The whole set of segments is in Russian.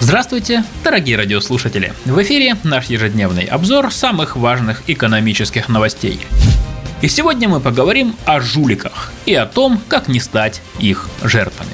Здравствуйте, дорогие радиослушатели! В эфире наш ежедневный обзор самых важных экономических новостей. И сегодня мы поговорим о жуликах и о том, как не стать их жертвами.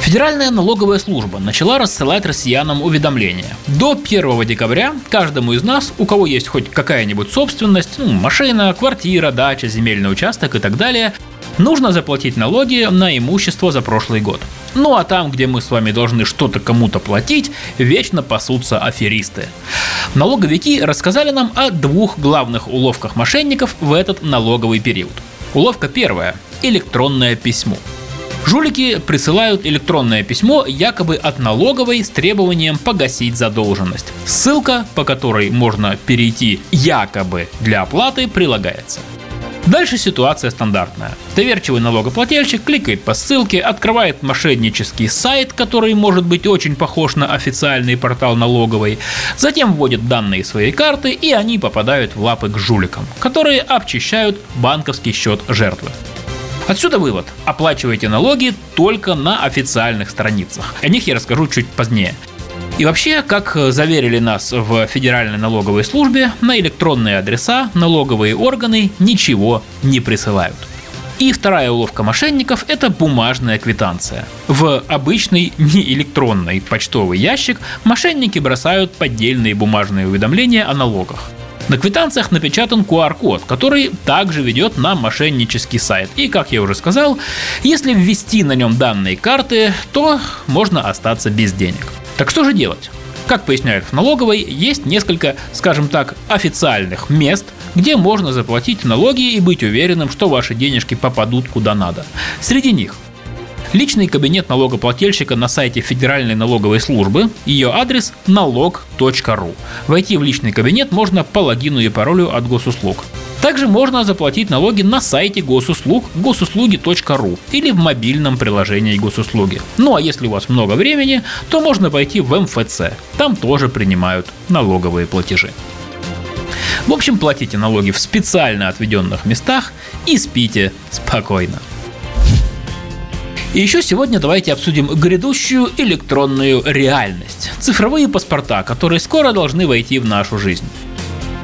Федеральная налоговая служба начала рассылать россиянам уведомления. До 1 декабря каждому из нас, у кого есть хоть какая-нибудь собственность, ну, машина, квартира, дача, земельный участок и так далее, нужно заплатить налоги на имущество за прошлый год. Ну а там, где мы с вами должны что-то кому-то платить, вечно пасутся аферисты. Налоговики рассказали нам о двух главных уловках мошенников в этот налоговый период. Уловка первая – электронное письмо. Жулики присылают электронное письмо якобы от налоговой с требованием погасить задолженность. Ссылка, по которой можно перейти якобы для оплаты, прилагается. Дальше ситуация стандартная. Доверчивый налогоплательщик кликает по ссылке, открывает мошеннический сайт, который может быть очень похож на официальный портал налоговой, затем вводит данные своей карты и они попадают в лапы к жуликам, которые обчищают банковский счет жертвы. Отсюда вывод. Оплачивайте налоги только на официальных страницах. О них я расскажу чуть позднее. И вообще, как заверили нас в Федеральной налоговой службе, на электронные адреса налоговые органы ничего не присылают. И вторая уловка мошенников – это бумажная квитанция. В обычный неэлектронный почтовый ящик мошенники бросают поддельные бумажные уведомления о налогах. На квитанциях напечатан QR-код, который также ведет на мошеннический сайт. И, как я уже сказал, если ввести на нем данные карты, то можно остаться без денег. Так что же делать? Как поясняют в налоговой, есть несколько, скажем так, официальных мест, где можно заплатить налоги и быть уверенным, что ваши денежки попадут куда надо. Среди них Личный кабинет налогоплательщика на сайте Федеральной налоговой службы. Ее адрес налог.ру. Войти в личный кабинет можно по логину и паролю от госуслуг. Также можно заплатить налоги на сайте госуслуг госуслуги.ру или в мобильном приложении госуслуги. Ну а если у вас много времени, то можно пойти в МФЦ. Там тоже принимают налоговые платежи. В общем, платите налоги в специально отведенных местах и спите спокойно. И еще сегодня давайте обсудим грядущую электронную реальность. Цифровые паспорта, которые скоро должны войти в нашу жизнь.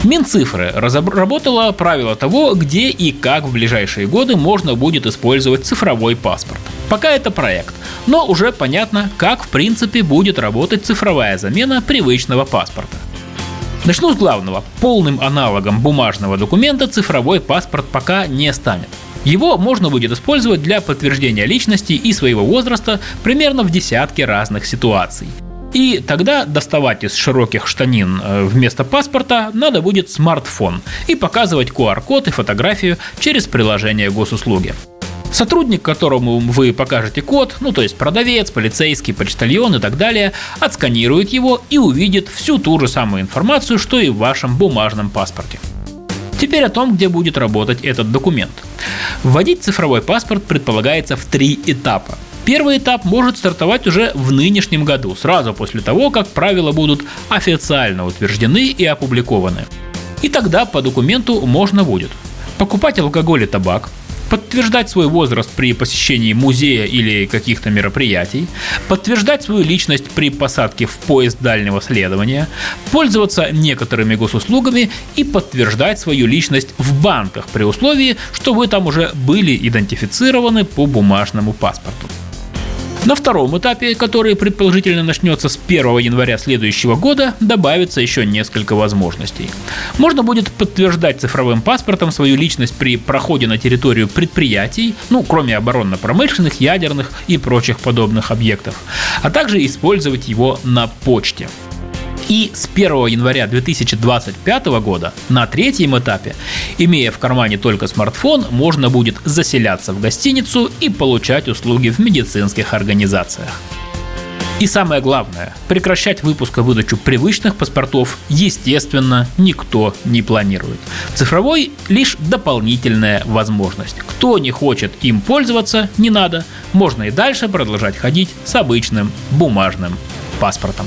Минцифры разработала правила того, где и как в ближайшие годы можно будет использовать цифровой паспорт. Пока это проект, но уже понятно, как в принципе будет работать цифровая замена привычного паспорта. Начну с главного. Полным аналогом бумажного документа цифровой паспорт пока не станет. Его можно будет использовать для подтверждения личности и своего возраста примерно в десятке разных ситуаций. И тогда доставать из широких штанин э, вместо паспорта надо будет смартфон и показывать QR-код и фотографию через приложение госуслуги. Сотрудник, которому вы покажете код, ну то есть продавец, полицейский, почтальон и так далее, отсканирует его и увидит всю ту же самую информацию, что и в вашем бумажном паспорте. Теперь о том, где будет работать этот документ. Вводить цифровой паспорт предполагается в три этапа. Первый этап может стартовать уже в нынешнем году, сразу после того, как правила будут официально утверждены и опубликованы. И тогда по документу можно будет покупать алкоголь и табак, подтверждать свой возраст при посещении музея или каких-то мероприятий, подтверждать свою личность при посадке в поезд дальнего следования, пользоваться некоторыми госуслугами и подтверждать свою личность в банках при условии, что вы там уже были идентифицированы по бумажному паспорту. На втором этапе, который предположительно начнется с 1 января следующего года, добавится еще несколько возможностей. Можно будет подтверждать цифровым паспортом свою личность при проходе на территорию предприятий, ну, кроме оборонно-промышленных, ядерных и прочих подобных объектов, а также использовать его на почте. И с 1 января 2025 года на третьем этапе, имея в кармане только смартфон, можно будет заселяться в гостиницу и получать услуги в медицинских организациях. И самое главное, прекращать выпуск и выдачу привычных паспортов, естественно, никто не планирует. Цифровой лишь дополнительная возможность. Кто не хочет им пользоваться, не надо. Можно и дальше продолжать ходить с обычным бумажным паспортом.